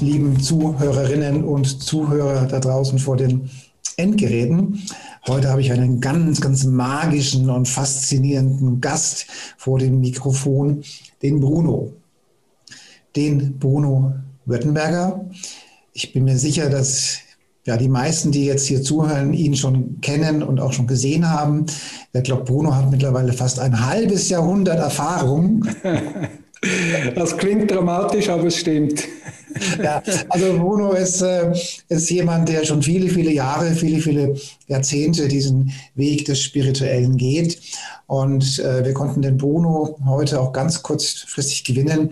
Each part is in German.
Lieben Zuhörerinnen und Zuhörer da draußen vor den Endgeräten. Heute habe ich einen ganz, ganz magischen und faszinierenden Gast vor dem Mikrofon, den Bruno. Den Bruno Württemberger. Ich bin mir sicher, dass ja, die meisten, die jetzt hier zuhören, ihn schon kennen und auch schon gesehen haben. Ich glaube, Bruno hat mittlerweile fast ein halbes Jahrhundert Erfahrung Das klingt dramatisch, aber es stimmt. Ja, also Bruno ist, äh, ist jemand, der schon viele, viele Jahre, viele, viele Jahrzehnte diesen Weg des Spirituellen geht. Und äh, wir konnten den Bruno heute auch ganz kurzfristig gewinnen.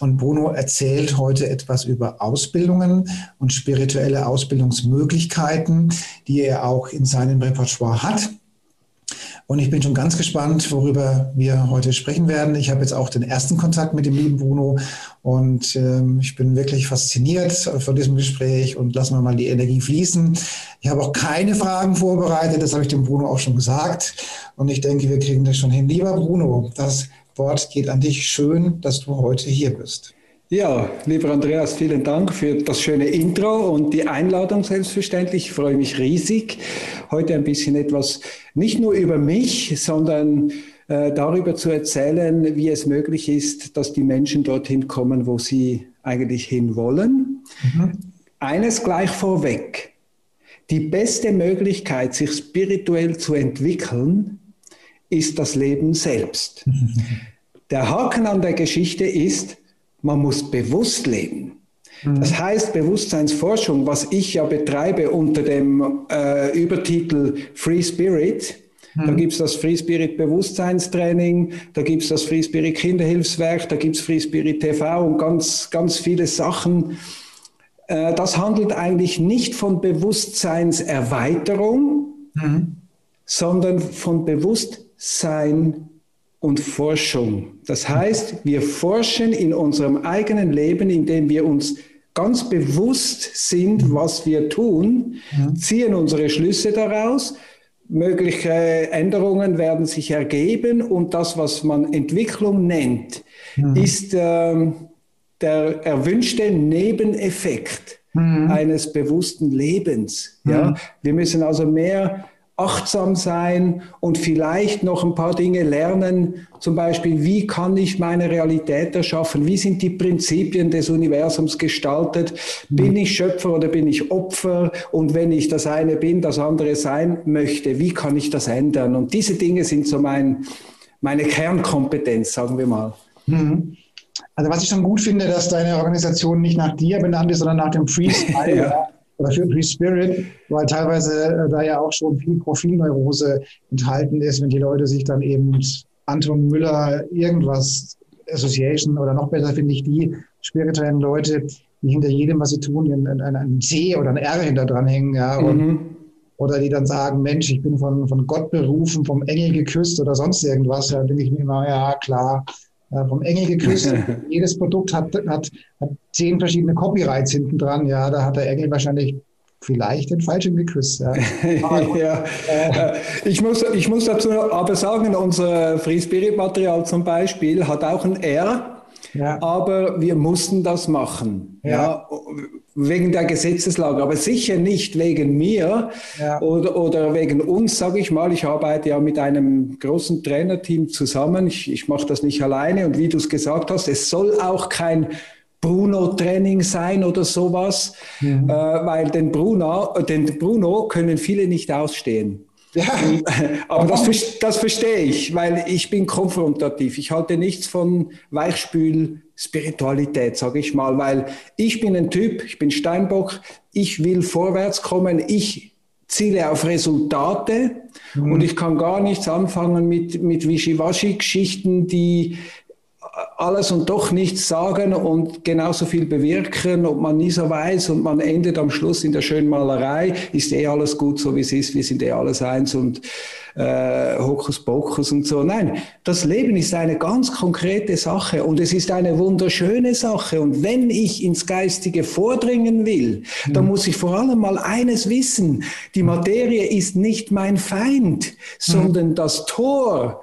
Und Bruno erzählt heute etwas über Ausbildungen und spirituelle Ausbildungsmöglichkeiten, die er auch in seinem Repertoire hat. Und ich bin schon ganz gespannt, worüber wir heute sprechen werden. Ich habe jetzt auch den ersten Kontakt mit dem lieben Bruno und ähm, ich bin wirklich fasziniert von diesem Gespräch und lassen wir mal die Energie fließen. Ich habe auch keine Fragen vorbereitet, das habe ich dem Bruno auch schon gesagt. Und ich denke, wir kriegen das schon hin. Lieber Bruno, das Wort geht an dich. Schön, dass du heute hier bist. Ja, lieber Andreas, vielen Dank für das schöne Intro und die Einladung selbstverständlich. Ich freue mich riesig, heute ein bisschen etwas nicht nur über mich, sondern äh, darüber zu erzählen, wie es möglich ist, dass die Menschen dorthin kommen, wo sie eigentlich hinwollen. Mhm. Eines gleich vorweg. Die beste Möglichkeit, sich spirituell zu entwickeln, ist das Leben selbst. Der Haken an der Geschichte ist, man muss bewusst leben. Mhm. Das heißt, Bewusstseinsforschung, was ich ja betreibe unter dem äh, Übertitel Free Spirit, mhm. da gibt es das Free Spirit Bewusstseinstraining, da gibt es das Free Spirit Kinderhilfswerk, da gibt es Free Spirit TV und ganz, ganz viele Sachen. Äh, das handelt eigentlich nicht von Bewusstseinserweiterung, mhm. sondern von Bewusstsein und Forschung. Das heißt, wir forschen in unserem eigenen Leben, indem wir uns ganz bewusst sind, was wir tun, ziehen unsere Schlüsse daraus. Mögliche Änderungen werden sich ergeben und das, was man Entwicklung nennt, mhm. ist äh, der erwünschte Nebeneffekt mhm. eines bewussten Lebens. Ja? Wir müssen also mehr achtsam sein und vielleicht noch ein paar Dinge lernen. Zum Beispiel, wie kann ich meine Realität erschaffen? Wie sind die Prinzipien des Universums gestaltet? Bin ich Schöpfer oder bin ich Opfer? Und wenn ich das eine bin, das andere sein möchte, wie kann ich das ändern? Und diese Dinge sind so mein, meine Kernkompetenz, sagen wir mal. Mhm. Also was ich schon gut finde, dass deine Organisation nicht nach dir benannt ist, sondern nach dem Freestyle. ja oder für Free Spirit, weil teilweise äh, da ja auch schon viel Profilneurose enthalten ist, wenn die Leute sich dann eben Anton Müller irgendwas Association oder noch besser finde ich die spirituellen Leute, die hinter jedem, was sie tun, ein, ein, ein C oder ein R hinter dran hängen, ja, und, mhm. oder die dann sagen, Mensch, ich bin von, von Gott berufen, vom Engel geküsst oder sonst irgendwas, da denke ich mir immer, ja, klar, vom Engel geküsst. Jedes Produkt hat, hat, hat zehn verschiedene Copyrights hinten dran. Ja, da hat der Engel wahrscheinlich vielleicht den falschen geküsst. Ja. ja. Äh, ich, muss, ich muss dazu aber sagen, unser Free Spirit Material zum Beispiel hat auch ein R. Ja. Aber wir mussten das machen. Ja. ja wegen der Gesetzeslage, aber sicher nicht wegen mir ja. oder, oder wegen uns, sage ich mal. Ich arbeite ja mit einem großen Trainerteam zusammen. Ich, ich mache das nicht alleine und wie du es gesagt hast, es soll auch kein Bruno-Training sein oder sowas, äh, weil den Bruno, den Bruno können viele nicht ausstehen. Ja. Aber das, das verstehe ich, weil ich bin konfrontativ. Ich halte nichts von Weichspül-Spiritualität, sage ich mal, weil ich bin ein Typ, ich bin Steinbock, ich will vorwärts kommen, ich ziele auf Resultate mhm. und ich kann gar nichts anfangen mit, mit Wischiwaschi-Geschichten, die alles und doch nichts sagen und genauso viel bewirken und man nie so weiß und man endet am Schluss in der schönen Malerei, ist eh alles gut so wie es ist, wir sind eh alles eins und äh, Hokuspokus und so. Nein, das Leben ist eine ganz konkrete Sache und es ist eine wunderschöne Sache und wenn ich ins Geistige vordringen will, mhm. dann muss ich vor allem mal eines wissen, die Materie ist nicht mein Feind, mhm. sondern das Tor,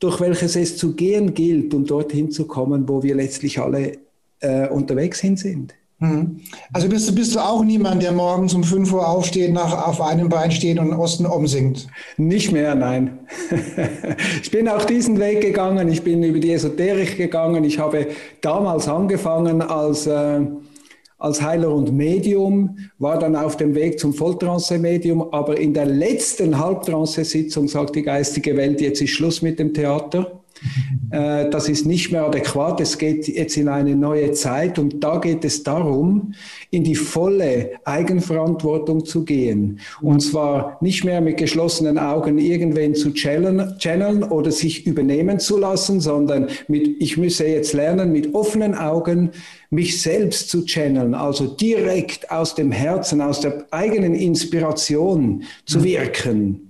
durch welches es zu gehen gilt, um dorthin zu kommen, wo wir letztlich alle äh, unterwegs hin sind. Hm. Also bist du, bist du auch niemand, der morgens um 5 Uhr aufsteht, nach, auf einem Bein steht und Osten umsingt? Nicht mehr, nein. ich bin auch diesen Weg gegangen, ich bin über die Esoterik gegangen. Ich habe damals angefangen als... Äh, als Heiler und Medium, war dann auf dem Weg zum Volltrance-Medium, aber in der letzten Halbtrance-Sitzung sagt die geistige Welt, jetzt ist Schluss mit dem Theater. Äh, das ist nicht mehr adäquat. Es geht jetzt in eine neue Zeit und da geht es darum, in die volle Eigenverantwortung zu gehen. Und zwar nicht mehr mit geschlossenen Augen irgendwen zu channeln oder sich übernehmen zu lassen, sondern mit, ich müsse jetzt lernen, mit offenen Augen mich selbst zu channeln, also direkt aus dem Herzen, aus der eigenen Inspiration zu wirken.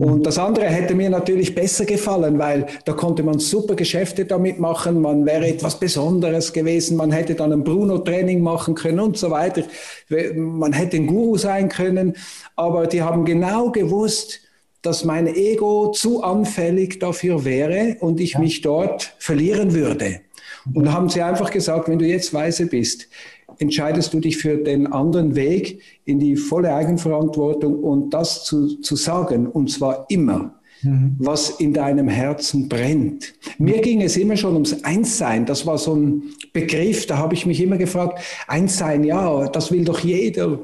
Und das andere hätte mir natürlich besser gefallen, weil da konnte man super Geschäfte damit machen, man wäre etwas Besonderes gewesen, man hätte dann ein Bruno-Training machen können und so weiter. Man hätte ein Guru sein können, aber die haben genau gewusst, dass mein Ego zu anfällig dafür wäre und ich mich dort verlieren würde. Und haben sie einfach gesagt, wenn du jetzt weise bist, entscheidest du dich für den anderen Weg in die volle Eigenverantwortung und das zu, zu sagen, und zwar immer, mhm. was in deinem Herzen brennt. Mir ging es immer schon ums Einssein. Das war so ein Begriff, da habe ich mich immer gefragt, Einssein, ja, das will doch jeder.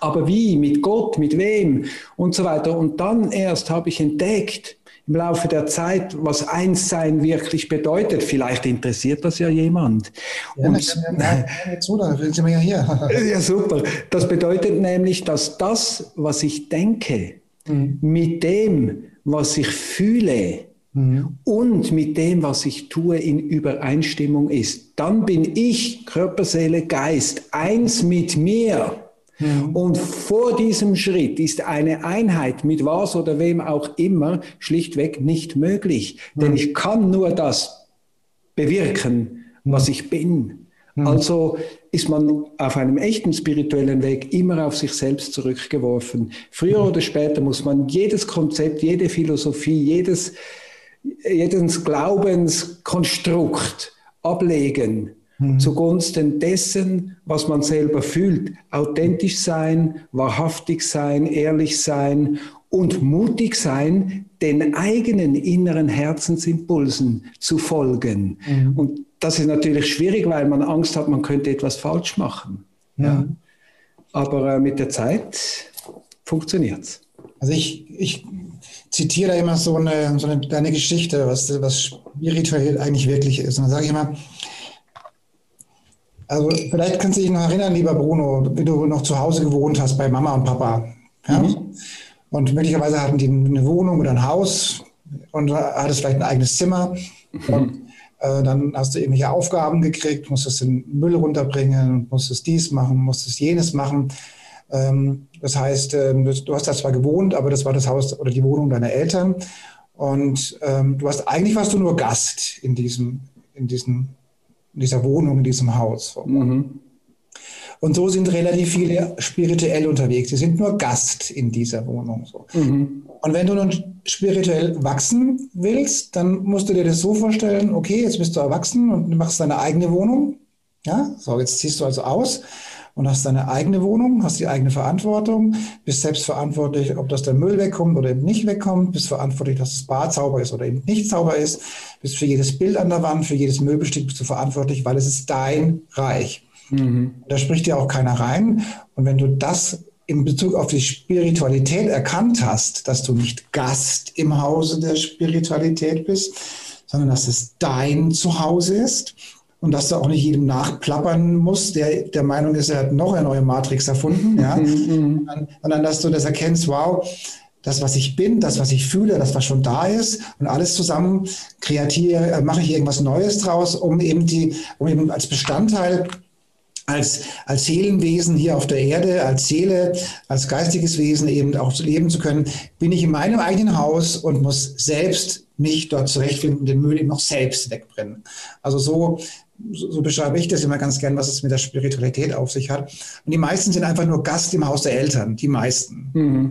Aber wie? Mit Gott? Mit wem? Und so weiter. Und dann erst habe ich entdeckt, im Laufe der Zeit, was Einssein wirklich bedeutet. Vielleicht interessiert das ja jemand. Ja, Und, ja, ja, zu, da sind wir ja hier. ja, super. Das bedeutet nämlich, dass das, was ich denke, mhm. mit dem, was ich fühle, mhm. und mit dem, was ich tue, in Übereinstimmung ist. Dann bin ich, Körper, Seele, Geist, eins mit mir. Mhm. Und vor diesem Schritt ist eine Einheit mit was oder wem auch immer schlichtweg nicht möglich. Mhm. Denn ich kann nur das bewirken, was ich bin. Mhm. Also ist man auf einem echten spirituellen Weg immer auf sich selbst zurückgeworfen. Früher oder später muss man jedes Konzept, jede Philosophie, jedes, jedes Glaubenskonstrukt ablegen mhm. zugunsten dessen, was man selber fühlt. Authentisch sein, wahrhaftig sein, ehrlich sein und mutig sein, den eigenen inneren Herzensimpulsen zu folgen. Mhm. Und das ist natürlich schwierig, weil man Angst hat, man könnte etwas falsch machen. Mhm. Ja. Aber äh, mit der Zeit funktioniert es. Also ich, ich zitiere da immer so eine, so eine kleine Geschichte, was, was spirituell eigentlich wirklich ist. Und dann sage ich immer, also vielleicht kannst du dich noch erinnern, lieber Bruno, wie du noch zu Hause gewohnt hast bei Mama und Papa. Ja? Mhm. Und möglicherweise hatten die eine Wohnung oder ein Haus und hattest vielleicht ein eigenes Zimmer. Mhm. Und äh, dann hast du irgendwelche Aufgaben gekriegt, musstest den Müll runterbringen, musstest dies machen, musstest jenes machen. Ähm, das heißt, äh, du hast da zwar gewohnt, aber das war das Haus oder die Wohnung deiner Eltern. Und ähm, du hast eigentlich warst du nur Gast in diesem, in diesem in dieser Wohnung, in diesem Haus. Mhm. Und so sind relativ viele spirituell unterwegs. Sie sind nur Gast in dieser Wohnung. So. Mhm. Und wenn du nun spirituell wachsen willst, dann musst du dir das so vorstellen, okay, jetzt bist du erwachsen und machst deine eigene Wohnung. Ja, so, jetzt ziehst du also aus und hast deine eigene Wohnung, hast die eigene Verantwortung, bist selbst verantwortlich, ob das der Müll wegkommt oder eben nicht wegkommt, bist verantwortlich, dass das Bad sauber ist oder eben nicht sauber ist, bist für jedes Bild an der Wand, für jedes Möbelstück bist du verantwortlich, weil es ist dein Reich. Mhm. Da spricht dir auch keiner rein. Und wenn du das in Bezug auf die Spiritualität erkannt hast, dass du nicht Gast im Hause der Spiritualität bist, sondern dass es dein Zuhause ist und dass du auch nicht jedem nachplappern musst, der der Meinung ist, er hat noch eine neue Matrix erfunden, ja, mhm, mhm. sondern dass du das erkennst, wow, das, was ich bin, das, was ich fühle, das, was schon da ist und alles zusammen kreatiere, äh, mache ich irgendwas Neues draus, um eben die, um eben als Bestandteil als, als Seelenwesen hier auf der Erde, als Seele, als geistiges Wesen eben auch leben zu können, bin ich in meinem eigenen Haus und muss selbst mich dort zurechtfinden und den Müll eben auch selbst wegbrennen. Also so, so, so beschreibe ich das immer ganz gern, was es mit der Spiritualität auf sich hat. Und die meisten sind einfach nur Gast im Haus der Eltern, die meisten. Mhm.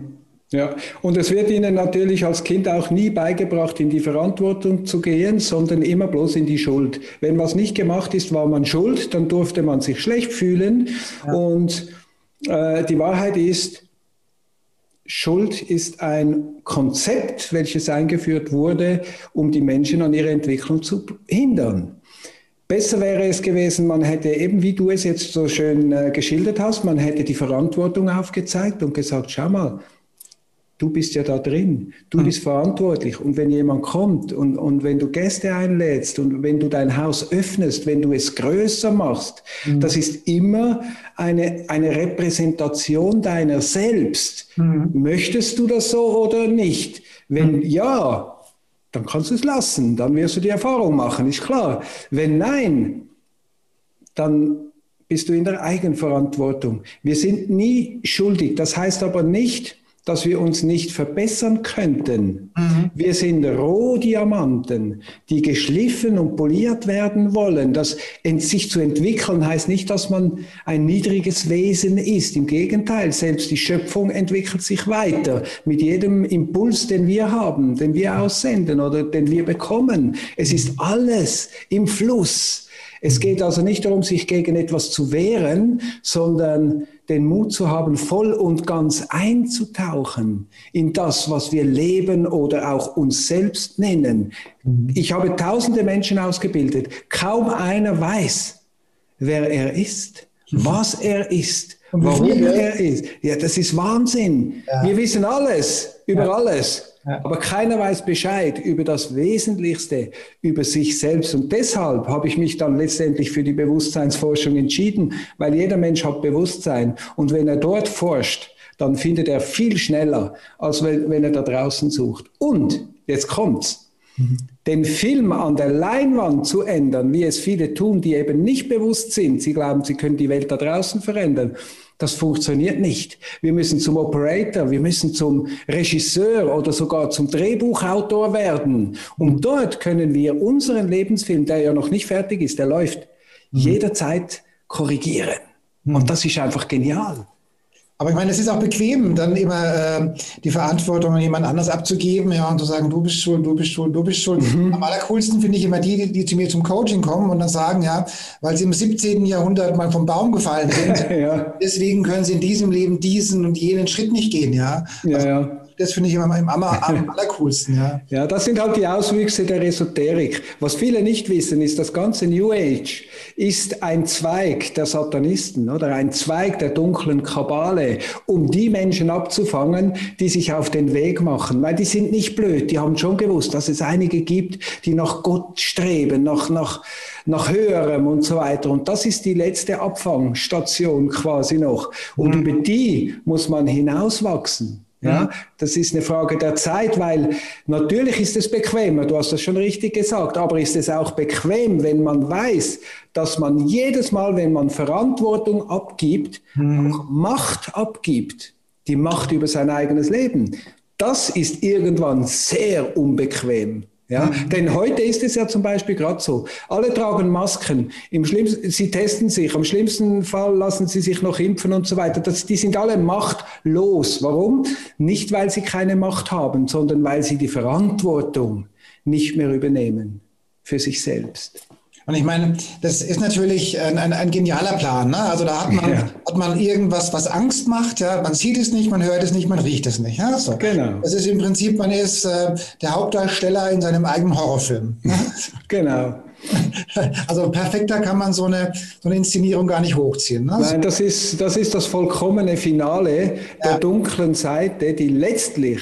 Ja, und es wird ihnen natürlich als Kind auch nie beigebracht, in die Verantwortung zu gehen, sondern immer bloß in die Schuld. Wenn was nicht gemacht ist, war man schuld, dann durfte man sich schlecht fühlen. Ja. Und äh, die Wahrheit ist, Schuld ist ein Konzept, welches eingeführt wurde, um die Menschen an ihrer Entwicklung zu hindern. Besser wäre es gewesen, man hätte eben, wie du es jetzt so schön äh, geschildert hast, man hätte die Verantwortung aufgezeigt und gesagt, schau mal, Du bist ja da drin, du mhm. bist verantwortlich. Und wenn jemand kommt und, und wenn du Gäste einlädst und wenn du dein Haus öffnest, wenn du es größer machst, mhm. das ist immer eine, eine Repräsentation deiner selbst. Mhm. Möchtest du das so oder nicht? Wenn hm. ja, dann kannst du es lassen, dann wirst du die Erfahrung machen, ist klar. Wenn nein, dann bist du in der Eigenverantwortung. Wir sind nie schuldig. Das heißt aber nicht, dass wir uns nicht verbessern könnten. Mhm. Wir sind Rohdiamanten, die geschliffen und poliert werden wollen. Das sich zu entwickeln heißt nicht, dass man ein niedriges Wesen ist. Im Gegenteil, selbst die Schöpfung entwickelt sich weiter mit jedem Impuls, den wir haben, den wir aussenden oder den wir bekommen. Es ist alles im Fluss. Es geht also nicht darum, sich gegen etwas zu wehren, sondern den Mut zu haben, voll und ganz einzutauchen in das, was wir leben oder auch uns selbst nennen. Mhm. Ich habe tausende Menschen ausgebildet. Kaum einer weiß, wer er ist, was er ist, warum er ist. Ja, das ist Wahnsinn. Wir wissen alles über alles. Aber keiner weiß Bescheid über das Wesentlichste, über sich selbst. Und deshalb habe ich mich dann letztendlich für die Bewusstseinsforschung entschieden, weil jeder Mensch hat Bewusstsein. Und wenn er dort forscht, dann findet er viel schneller, als wenn, wenn er da draußen sucht. Und jetzt kommt's. Mhm. Den Film an der Leinwand zu ändern, wie es viele tun, die eben nicht bewusst sind, sie glauben, sie können die Welt da draußen verändern, das funktioniert nicht. Wir müssen zum Operator, wir müssen zum Regisseur oder sogar zum Drehbuchautor werden. Und dort können wir unseren Lebensfilm, der ja noch nicht fertig ist, der läuft, mhm. jederzeit korrigieren. Und das ist einfach genial. Aber ich meine, es ist auch bequem, dann immer äh, die Verantwortung an jemand anders abzugeben, ja, und zu sagen, du bist schuld, du bist schuld, du bist schuld. Mhm. Am allercoolsten finde ich immer die, die zu mir zum Coaching kommen und dann sagen, ja, weil sie im 17. Jahrhundert mal vom Baum gefallen sind, ja. deswegen können sie in diesem Leben diesen und jenen Schritt nicht gehen, ja. ja, also, ja das finde ich immer am, am, am allercoolsten. Ja. ja, das sind halt die Auswüchse der Esoterik. Was viele nicht wissen, ist, das ganze New Age ist ein Zweig der Satanisten oder ein Zweig der dunklen Kabale, um die Menschen abzufangen, die sich auf den Weg machen. Weil die sind nicht blöd, die haben schon gewusst, dass es einige gibt, die nach Gott streben, nach, nach, nach höherem und so weiter. Und das ist die letzte Abfangstation quasi noch. Und mhm. über die muss man hinauswachsen. Ja, das ist eine Frage der Zeit, weil natürlich ist es bequemer, du hast das schon richtig gesagt, aber ist es auch bequem, wenn man weiß, dass man jedes Mal, wenn man Verantwortung abgibt, mhm. auch Macht abgibt, die Macht über sein eigenes Leben. Das ist irgendwann sehr unbequem. Ja, mhm. denn heute ist es ja zum Beispiel gerade so. Alle tragen Masken. Im schlimmsten, sie testen sich. Am schlimmsten Fall lassen sie sich noch impfen und so weiter. Das, die sind alle machtlos. Warum? Nicht, weil sie keine Macht haben, sondern weil sie die Verantwortung nicht mehr übernehmen für sich selbst. Und ich meine, das ist natürlich ein, ein, ein genialer Plan. Ne? Also da hat man, ja. hat man irgendwas, was Angst macht. Ja? Man sieht es nicht, man hört es nicht, man riecht es nicht. Ja? So. Genau. Das ist im Prinzip, man ist äh, der Hauptdarsteller in seinem eigenen Horrorfilm. Ne? Genau. Also perfekter kann man so eine, so eine Inszenierung gar nicht hochziehen. Ne? Nein, das ist, das ist das vollkommene Finale ja. der dunklen Seite, die letztlich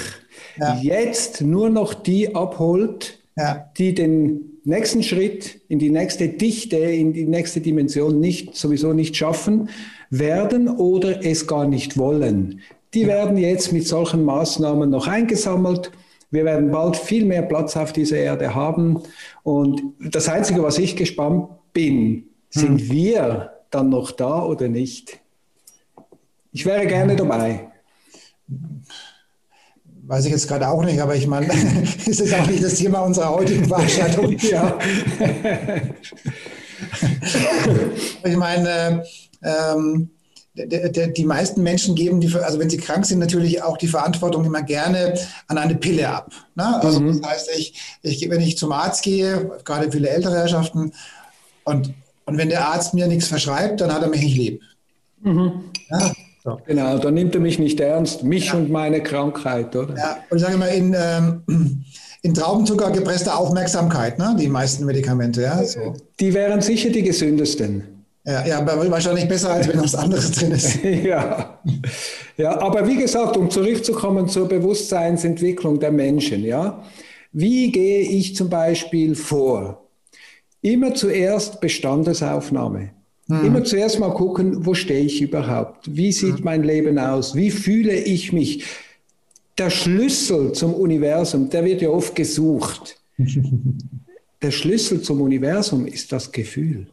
ja. jetzt nur noch die abholt, ja. die den nächsten Schritt in die nächste Dichte, in die nächste Dimension nicht, sowieso nicht schaffen werden oder es gar nicht wollen. die werden jetzt mit solchen Maßnahmen noch eingesammelt. Wir werden bald viel mehr Platz auf dieser Erde haben. Und das Einzige, was ich gespannt bin, sind hm. wir dann noch da oder nicht? Ich wäre gerne dabei. Weiß ich jetzt gerade auch nicht, aber ich meine, es ist auch nicht das Thema unserer heutigen Veranstaltung. ja. ich meine, ähm, die meisten Menschen geben, die, also wenn sie krank sind, natürlich auch die Verantwortung immer gerne an eine Pille ab. Ne? Also mhm. das heißt, ich, ich, wenn ich zum Arzt gehe, gerade viele ältere Herrschaften, und, und wenn der Arzt mir nichts verschreibt, dann hat er mich nicht lieb. Mhm. Ja? So. Genau, dann nimmt er mich nicht ernst, mich ja. und meine Krankheit, oder? Ja, und ich sage mal, in, ähm, in Traubenzucker gepresste Aufmerksamkeit, ne? die meisten Medikamente. Ja? So. Die wären sicher die gesündesten. Ja, ja, aber wahrscheinlich besser, als wenn was anderes drin ist. ja. ja, aber wie gesagt, um zurückzukommen zur Bewusstseinsentwicklung der Menschen, ja, wie gehe ich zum Beispiel vor? Immer zuerst Bestandesaufnahme. Hm. Immer zuerst mal gucken, wo stehe ich überhaupt? Wie sieht hm. mein Leben aus? Wie fühle ich mich? Der Schlüssel zum Universum, der wird ja oft gesucht. Der Schlüssel zum Universum ist das Gefühl.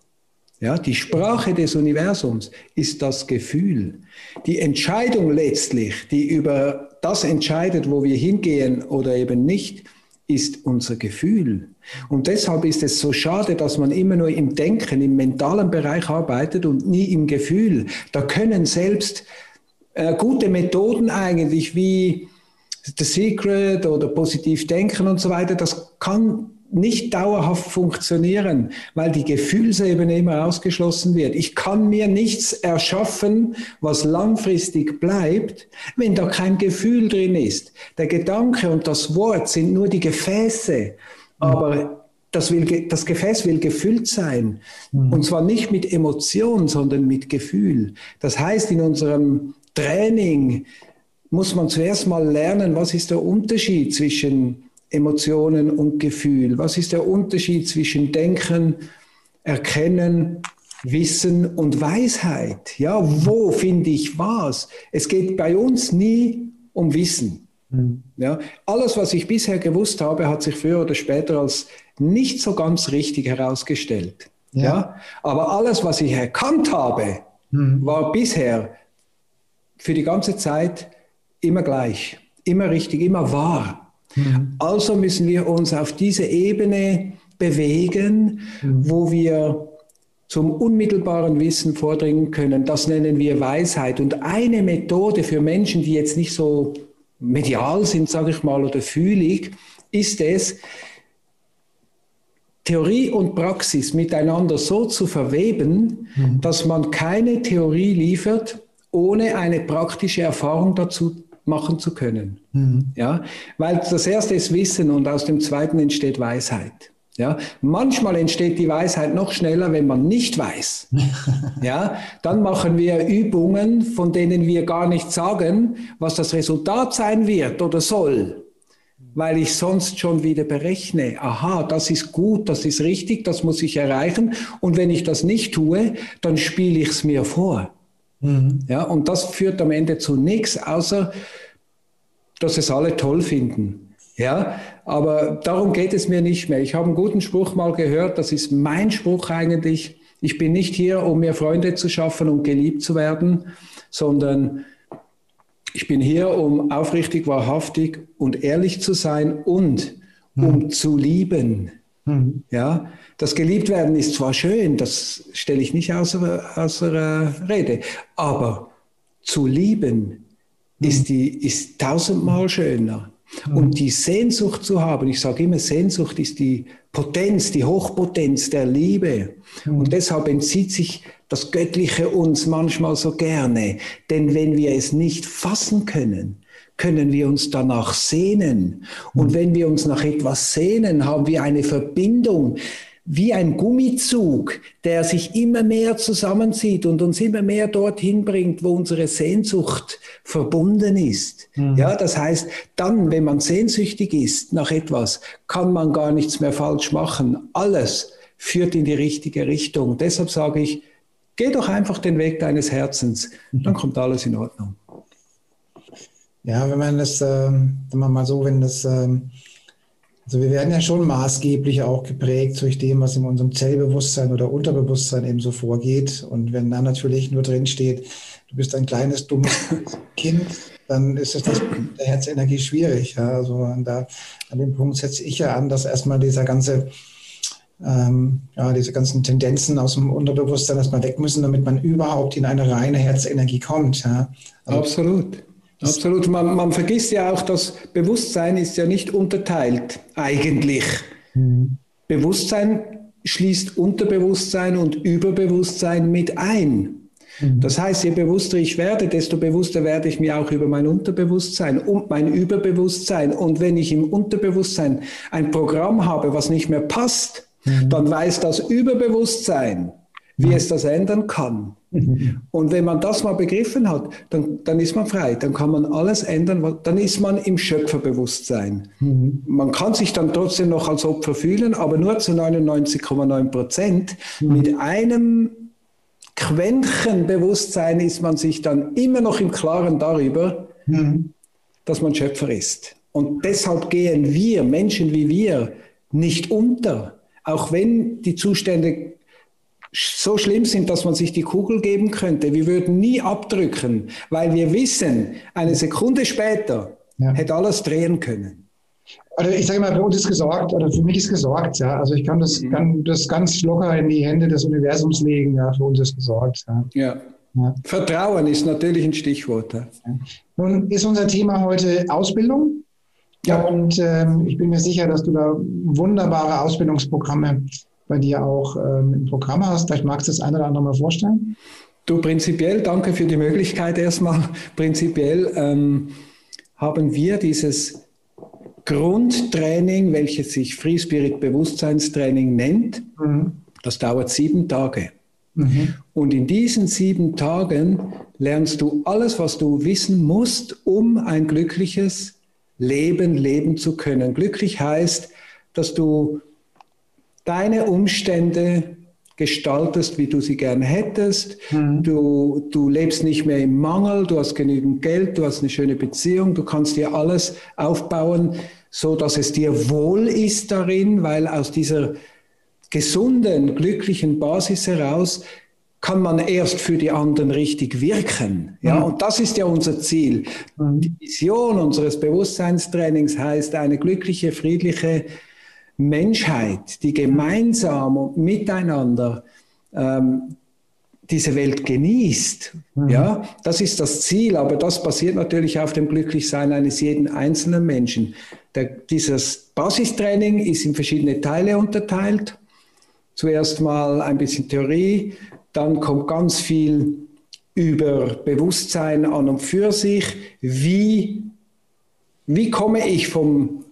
Ja, die Sprache des Universums ist das Gefühl. Die Entscheidung letztlich, die über das entscheidet, wo wir hingehen oder eben nicht, ist unser Gefühl. Und deshalb ist es so schade, dass man immer nur im Denken, im mentalen Bereich arbeitet und nie im Gefühl. Da können selbst äh, gute Methoden eigentlich wie The Secret oder positiv denken und so weiter, das kann nicht dauerhaft funktionieren, weil die Gefühlsebene immer ausgeschlossen wird. Ich kann mir nichts erschaffen, was langfristig bleibt, wenn da kein Gefühl drin ist. Der Gedanke und das Wort sind nur die Gefäße, aber das, will, das Gefäß will gefüllt sein. Mhm. Und zwar nicht mit Emotion, sondern mit Gefühl. Das heißt, in unserem Training muss man zuerst mal lernen, was ist der Unterschied zwischen Emotionen und Gefühl? Was ist der Unterschied zwischen Denken, Erkennen, Wissen und Weisheit? Ja, wo finde ich was? Es geht bei uns nie um Wissen. Mhm. Ja, alles, was ich bisher gewusst habe, hat sich früher oder später als nicht so ganz richtig herausgestellt. Ja. ja? Aber alles, was ich erkannt habe, mhm. war bisher für die ganze Zeit immer gleich, immer richtig, immer wahr. Mhm. Also müssen wir uns auf diese Ebene bewegen, mhm. wo wir zum unmittelbaren Wissen vordringen können. Das nennen wir Weisheit. Und eine Methode für Menschen, die jetzt nicht so medial sind, sage ich mal, oder fühlig, ist es, Theorie und Praxis miteinander so zu verweben, mhm. dass man keine Theorie liefert, ohne eine praktische Erfahrung dazu machen zu können. Mhm. Ja, weil das erste ist Wissen und aus dem zweiten entsteht Weisheit. Ja, manchmal entsteht die Weisheit noch schneller, wenn man nicht weiß. Ja, dann machen wir Übungen, von denen wir gar nicht sagen, was das Resultat sein wird oder soll, weil ich sonst schon wieder berechne. Aha, das ist gut, das ist richtig, das muss ich erreichen. Und wenn ich das nicht tue, dann spiele ich es mir vor. Mhm. Ja, und das führt am Ende zu nichts, außer dass es alle toll finden. Ja, aber darum geht es mir nicht mehr. Ich habe einen guten Spruch mal gehört, das ist mein Spruch eigentlich. Ich bin nicht hier, um mir Freunde zu schaffen und geliebt zu werden, sondern ich bin hier, um aufrichtig, wahrhaftig und ehrlich zu sein und mhm. um zu lieben. Mhm. Ja, das Geliebtwerden ist zwar schön, das stelle ich nicht außer, außer Rede, aber zu lieben ist, mhm. die, ist tausendmal schöner. Mhm. Und die Sehnsucht zu haben, ich sage immer, Sehnsucht ist die Potenz, die Hochpotenz der Liebe. Mhm. Und deshalb entzieht sich das Göttliche uns manchmal so gerne. Denn wenn wir es nicht fassen können, können wir uns danach sehnen. Und wenn wir uns nach etwas sehnen, haben wir eine Verbindung wie ein Gummizug, der sich immer mehr zusammenzieht und uns immer mehr dorthin bringt, wo unsere Sehnsucht verbunden ist. Mhm. Ja, das heißt, dann, wenn man sehnsüchtig ist nach etwas, kann man gar nichts mehr falsch machen. Alles führt in die richtige Richtung. Deshalb sage ich, geh doch einfach den Weg deines Herzens, dann kommt alles in Ordnung. Ja, wenn man das, äh, wenn man mal so, wenn das, äh, also wir werden ja schon maßgeblich auch geprägt durch dem, was in unserem Zellbewusstsein oder Unterbewusstsein eben so vorgeht. Und wenn da natürlich nur drin steht, du bist ein kleines, dummes Kind, dann ist es das der Herzenergie schwierig. Ja? Also da, an dem Punkt setze ich ja an, dass erstmal dieser ganze, ähm, ja, diese ganzen Tendenzen aus dem Unterbewusstsein erstmal weg müssen, damit man überhaupt in eine reine Herzenergie kommt. Ja? Also, Absolut. Absolut. Man, man, vergisst ja auch, dass Bewusstsein ist ja nicht unterteilt eigentlich. Mhm. Bewusstsein schließt Unterbewusstsein und Überbewusstsein mit ein. Mhm. Das heißt, je bewusster ich werde, desto bewusster werde ich mir auch über mein Unterbewusstsein und mein Überbewusstsein. Und wenn ich im Unterbewusstsein ein Programm habe, was nicht mehr passt, mhm. dann weiß das Überbewusstsein, wie es das ändern kann. Und wenn man das mal begriffen hat, dann, dann ist man frei, dann kann man alles ändern, dann ist man im Schöpferbewusstsein. Mhm. Man kann sich dann trotzdem noch als Opfer fühlen, aber nur zu 99,9 Prozent. Mhm. Mit einem Quäntchen Bewusstsein ist man sich dann immer noch im Klaren darüber, mhm. dass man Schöpfer ist. Und deshalb gehen wir, Menschen wie wir, nicht unter, auch wenn die Zustände so schlimm sind, dass man sich die Kugel geben könnte. Wir würden nie abdrücken, weil wir wissen, eine Sekunde später ja. hätte alles drehen können. Also ich sage mal, für uns ist gesorgt, oder für mich ist gesorgt, ja. Also ich kann das, mhm. kann das ganz locker in die Hände des Universums legen, ja. Für uns ist gesorgt, ja. ja. ja. Vertrauen ist natürlich ein Stichwort. Ja. Nun ist unser Thema heute Ausbildung. Ja. Und ähm, ich bin mir sicher, dass du da wunderbare Ausbildungsprogramme bei dir auch ähm, im Programm hast. Vielleicht magst du das eine oder andere mal vorstellen. Du, prinzipiell, danke für die Möglichkeit erstmal. Prinzipiell ähm, haben wir dieses Grundtraining, welches sich Free Spirit Bewusstseinstraining nennt. Mhm. Das dauert sieben Tage. Mhm. Und in diesen sieben Tagen lernst du alles, was du wissen musst, um ein glückliches Leben leben zu können. Glücklich heißt, dass du deine Umstände gestaltest, wie du sie gern hättest. Mhm. Du, du lebst nicht mehr im Mangel, du hast genügend Geld, du hast eine schöne Beziehung, du kannst dir alles aufbauen, so dass es dir wohl ist darin, weil aus dieser gesunden, glücklichen Basis heraus kann man erst für die anderen richtig wirken. Ja, mhm. und das ist ja unser Ziel. Mhm. Die Vision unseres Bewusstseinstrainings heißt eine glückliche, friedliche Menschheit, die gemeinsam und miteinander ähm, diese Welt genießt. Mhm. Ja, das ist das Ziel, aber das basiert natürlich auf dem Glücklichsein eines jeden einzelnen Menschen. Der, dieses Basistraining ist in verschiedene Teile unterteilt. Zuerst mal ein bisschen Theorie, dann kommt ganz viel über Bewusstsein an und für sich. Wie, wie komme ich vom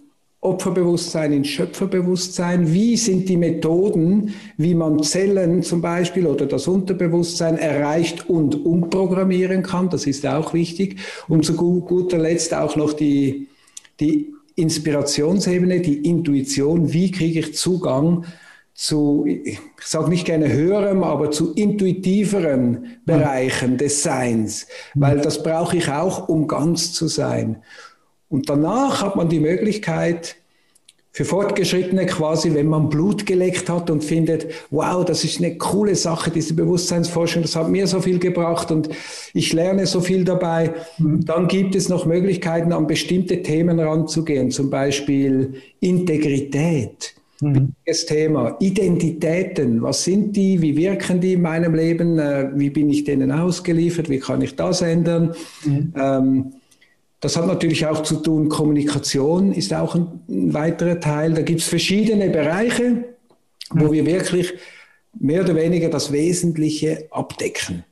Opferbewusstsein in Schöpferbewusstsein? Wie sind die Methoden, wie man Zellen zum Beispiel oder das Unterbewusstsein erreicht und umprogrammieren kann? Das ist auch wichtig. Und zu guter Letzt auch noch die, die Inspirationsebene, die Intuition. Wie kriege ich Zugang zu, ich sage nicht gerne höherem, aber zu intuitiveren Bereichen des Seins? Weil das brauche ich auch, um ganz zu sein. Und danach hat man die Möglichkeit, für Fortgeschrittene quasi, wenn man Blut geleckt hat und findet, wow, das ist eine coole Sache, diese Bewusstseinsforschung, das hat mir so viel gebracht und ich lerne so viel dabei, mhm. dann gibt es noch Möglichkeiten, an bestimmte Themen ranzugehen, zum Beispiel Integrität. Mhm. Wichtiges Thema. Identitäten, was sind die, wie wirken die in meinem Leben, äh, wie bin ich denen ausgeliefert, wie kann ich das ändern? Mhm. Ähm, das hat natürlich auch zu tun, Kommunikation ist auch ein, ein weiterer Teil. Da gibt es verschiedene Bereiche, wo wir wirklich mehr oder weniger das Wesentliche abdecken.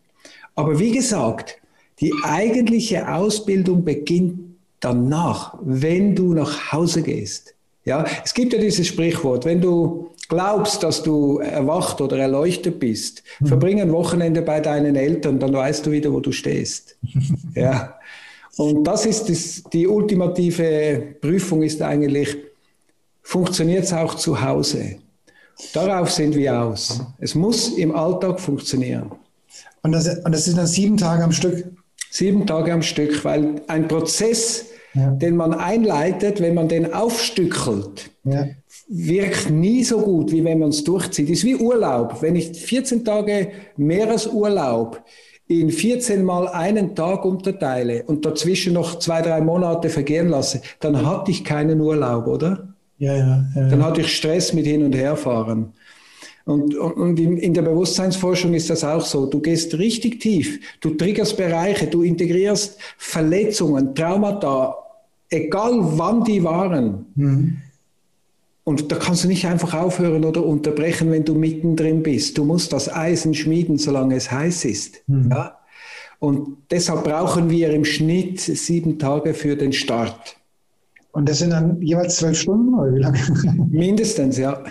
Aber wie gesagt, die eigentliche Ausbildung beginnt danach, wenn du nach Hause gehst. Ja, es gibt ja dieses Sprichwort, wenn du glaubst, dass du erwacht oder erleuchtet bist, mhm. verbring ein Wochenende bei deinen Eltern, dann weißt du wieder, wo du stehst. ja. Und das ist das, die ultimative Prüfung ist eigentlich, funktioniert es auch zu Hause? Darauf sind wir aus. Es muss im Alltag funktionieren. Und das, und das sind dann sieben Tage am Stück? Sieben Tage am Stück, weil ein Prozess, ja. den man einleitet, wenn man den aufstückelt, ja. wirkt nie so gut, wie wenn man es durchzieht. Ist wie Urlaub. Wenn ich 14 Tage Meeresurlaub in 14 mal einen Tag unterteile und dazwischen noch zwei, drei Monate vergehen lasse, dann hatte ich keinen Urlaub, oder? Ja, ja. ja dann hatte ich Stress mit hin und herfahren. Und, und, und in der Bewusstseinsforschung ist das auch so. Du gehst richtig tief, du triggerst Bereiche, du integrierst Verletzungen, Traumata, egal wann die waren. Mhm. Und da kannst du nicht einfach aufhören oder unterbrechen, wenn du mittendrin bist. Du musst das Eisen schmieden, solange es heiß ist. Mhm. Ja? Und deshalb brauchen wir im Schnitt sieben Tage für den Start. Und das sind dann jeweils zwölf Stunden oder wie lange? Mindestens, ja.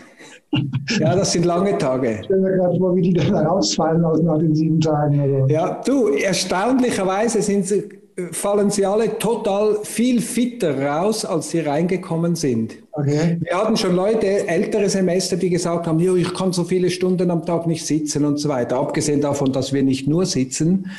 Ja, das sind lange Tage. Ich stelle mir gerade vor, wie die dann rausfallen aus nach den sieben Tagen. Oder? Ja, du, erstaunlicherweise sind sie fallen sie alle total viel fitter raus, als sie reingekommen sind. Okay. Wir hatten schon Leute, ältere Semester, die gesagt haben, ich kann so viele Stunden am Tag nicht sitzen und so weiter. Abgesehen davon, dass wir nicht nur sitzen,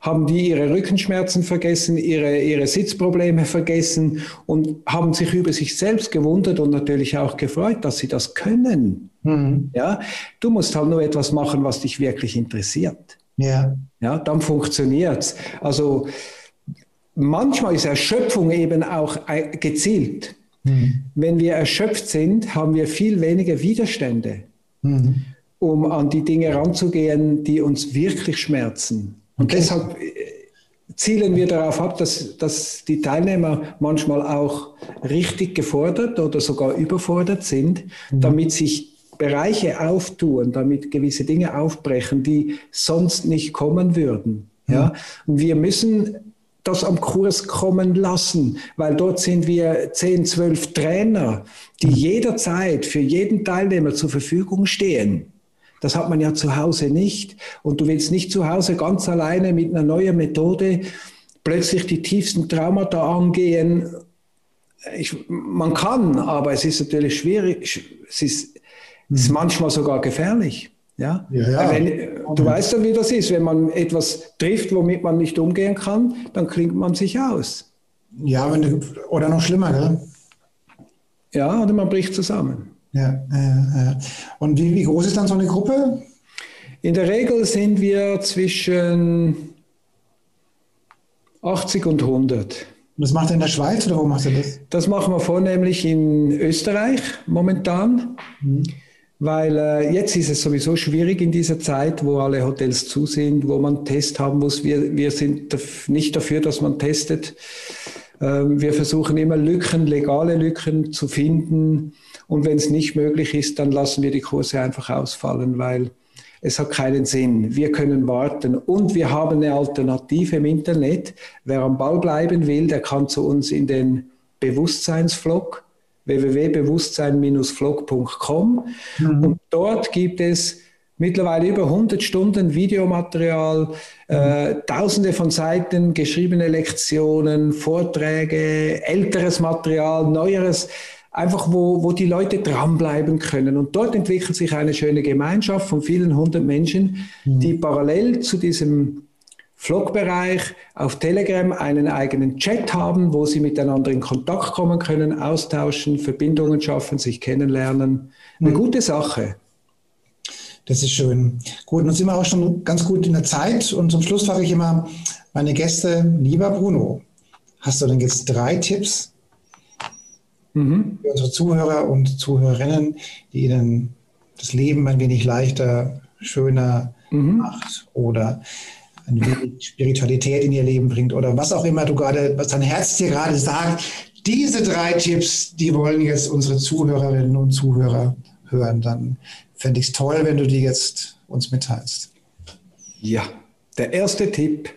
haben die ihre Rückenschmerzen vergessen, ihre, ihre Sitzprobleme vergessen und haben sich über sich selbst gewundert und natürlich auch gefreut, dass sie das können. Mhm. Ja, du musst halt nur etwas machen, was dich wirklich interessiert. Ja. Ja, dann funktioniert es. Also manchmal ist Erschöpfung eben auch gezielt. Mhm. Wenn wir erschöpft sind, haben wir viel weniger Widerstände, mhm. um an die Dinge ranzugehen, die uns wirklich schmerzen. Und okay. deshalb äh, zielen wir darauf ab, dass, dass die Teilnehmer manchmal auch richtig gefordert oder sogar überfordert sind, mhm. damit sich Bereiche auftun, damit gewisse Dinge aufbrechen, die sonst nicht kommen würden. Ja? Und wir müssen das am Kurs kommen lassen, weil dort sind wir 10, 12 Trainer, die jederzeit für jeden Teilnehmer zur Verfügung stehen. Das hat man ja zu Hause nicht. Und du willst nicht zu Hause ganz alleine mit einer neuen Methode plötzlich die tiefsten Traumata angehen. Ich, man kann, aber es ist natürlich schwierig. Es ist ist manchmal sogar gefährlich. Ja? ja, ja. Wenn, du weißt dann, wie das ist. Wenn man etwas trifft, womit man nicht umgehen kann, dann klingt man sich aus. Ja, wenn du, oder noch schlimmer, gell? Ja, oder man bricht zusammen. Ja, äh, äh. Und wie, wie groß ist dann so eine Gruppe? In der Regel sind wir zwischen 80 und 100. Und das macht ihr in der Schweiz oder wo macht ihr das? Das machen wir vornehmlich in Österreich momentan. Mhm. Weil äh, jetzt ist es sowieso schwierig in dieser Zeit, wo alle Hotels zu sind, wo man Test haben muss. Wir, wir sind nicht dafür, dass man testet. Ähm, wir versuchen immer Lücken, legale Lücken zu finden. Und wenn es nicht möglich ist, dann lassen wir die Kurse einfach ausfallen, weil es hat keinen Sinn. Wir können warten und wir haben eine Alternative im Internet. Wer am Ball bleiben will, der kann zu uns in den Bewusstseinsvlog www.bewusstsein-vlog.com mhm. und dort gibt es mittlerweile über 100 Stunden Videomaterial, äh, tausende von Seiten, geschriebene Lektionen, Vorträge, älteres Material, neueres, einfach wo, wo die Leute dranbleiben können. Und dort entwickelt sich eine schöne Gemeinschaft von vielen hundert Menschen, mhm. die parallel zu diesem Vlog-Bereich auf Telegram einen eigenen Chat haben, wo Sie miteinander in Kontakt kommen können, austauschen, Verbindungen schaffen, sich kennenlernen. Eine mhm. gute Sache. Das ist schön. Gut, nun sind wir auch schon ganz gut in der Zeit und zum Schluss frage ich immer meine Gäste, lieber Bruno, hast du denn jetzt drei Tipps mhm. für unsere Zuhörer und Zuhörerinnen, die ihnen das Leben ein wenig leichter, schöner mhm. macht oder ein wenig Spiritualität in ihr Leben bringt oder was auch immer du gerade, was dein Herz dir gerade sagt. Diese drei Tipps, die wollen jetzt unsere Zuhörerinnen und Zuhörer hören. Dann fände ich es toll, wenn du die jetzt uns mitteilst. Ja, der erste Tipp.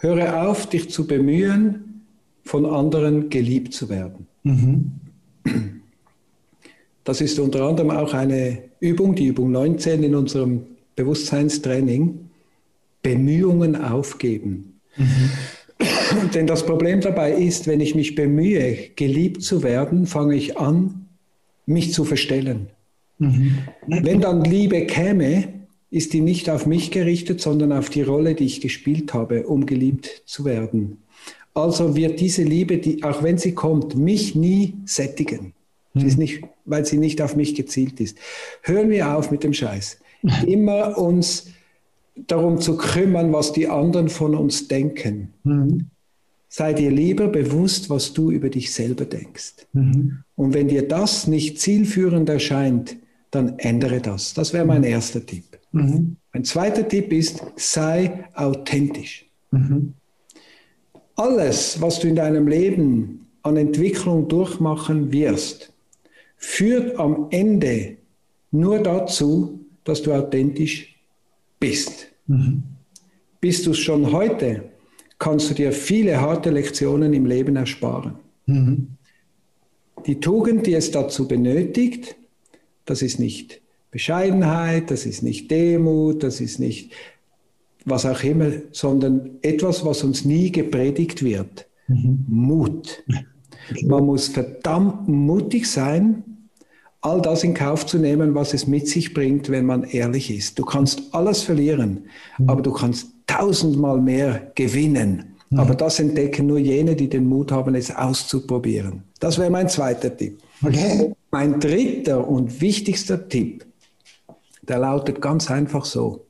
Höre auf, dich zu bemühen, von anderen geliebt zu werden. Mhm. Das ist unter anderem auch eine Übung, die Übung 19 in unserem Bewusstseinstraining. Bemühungen aufgeben. Mhm. Denn das Problem dabei ist, wenn ich mich bemühe, geliebt zu werden, fange ich an, mich zu verstellen. Mhm. Wenn dann Liebe käme, ist die nicht auf mich gerichtet, sondern auf die Rolle, die ich gespielt habe, um geliebt zu werden. Also wird diese Liebe, die, auch wenn sie kommt, mich nie sättigen. Sie ist hm. nicht, weil sie nicht auf mich gezielt ist. Hören wir auf mit dem Scheiß. Immer uns darum zu kümmern, was die anderen von uns denken. Mhm. Sei dir lieber bewusst, was du über dich selber denkst. Mhm. Und wenn dir das nicht zielführend erscheint, dann ändere das. Das wäre mein mhm. erster Tipp. Mhm. Mein zweiter Tipp ist, sei authentisch. Mhm. Alles, was du in deinem Leben an Entwicklung durchmachen wirst, führt am Ende nur dazu, dass du authentisch bist. Mhm. Bist du es schon heute, kannst du dir viele harte Lektionen im Leben ersparen. Mhm. Die Tugend, die es dazu benötigt, das ist nicht Bescheidenheit, das ist nicht Demut, das ist nicht was auch immer, sondern etwas, was uns nie gepredigt wird. Mhm. Mut. Man muss verdammt mutig sein, all das in Kauf zu nehmen, was es mit sich bringt, wenn man ehrlich ist. Du kannst alles verlieren, mhm. aber du kannst tausendmal mehr gewinnen. Mhm. Aber das entdecken nur jene, die den Mut haben, es auszuprobieren. Das wäre mein zweiter Tipp. Okay. Mein dritter und wichtigster Tipp, der lautet ganz einfach so.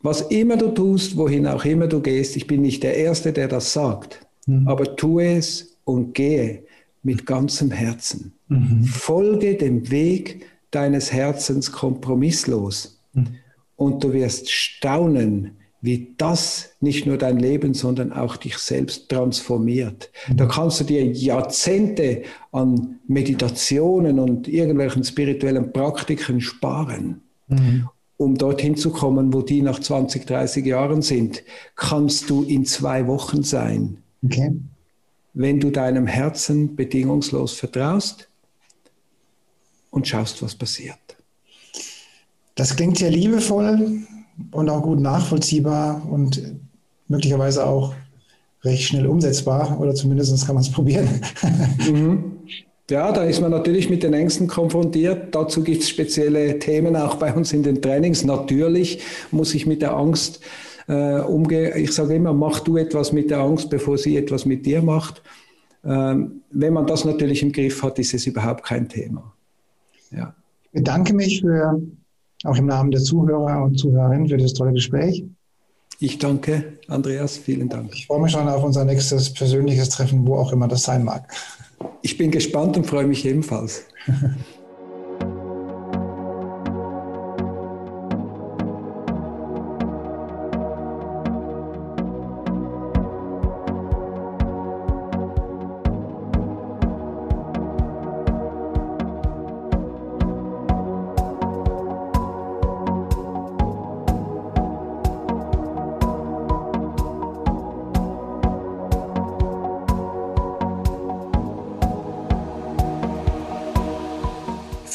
Was immer du tust, wohin auch immer du gehst, ich bin nicht der Erste, der das sagt, mhm. aber tue es und gehe mit ganzem Herzen. Mhm. Folge dem Weg deines Herzens kompromisslos. Mhm. Und du wirst staunen, wie das nicht nur dein Leben, sondern auch dich selbst transformiert. Mhm. Da kannst du dir Jahrzehnte an Meditationen und irgendwelchen spirituellen Praktiken sparen. Mhm. Um dorthin zu kommen, wo die nach 20, 30 Jahren sind, kannst du in zwei Wochen sein. Okay wenn du deinem Herzen bedingungslos vertraust und schaust, was passiert. Das klingt sehr liebevoll und auch gut nachvollziehbar und möglicherweise auch recht schnell umsetzbar oder zumindest kann man es probieren. Mhm. Ja, da ist man natürlich mit den Ängsten konfrontiert. Dazu gibt es spezielle Themen auch bei uns in den Trainings. Natürlich muss ich mit der Angst äh, umgehe. Ich sage immer, mach du etwas mit der Angst, bevor sie etwas mit dir macht. Ähm, wenn man das natürlich im Griff hat, ist es überhaupt kein Thema. Ja. Ich bedanke mich für, auch im Namen der Zuhörer und Zuhörerinnen für das tolle Gespräch. Ich danke, Andreas, vielen Dank. Ich freue mich schon auf unser nächstes persönliches Treffen, wo auch immer das sein mag. Ich bin gespannt und freue mich ebenfalls.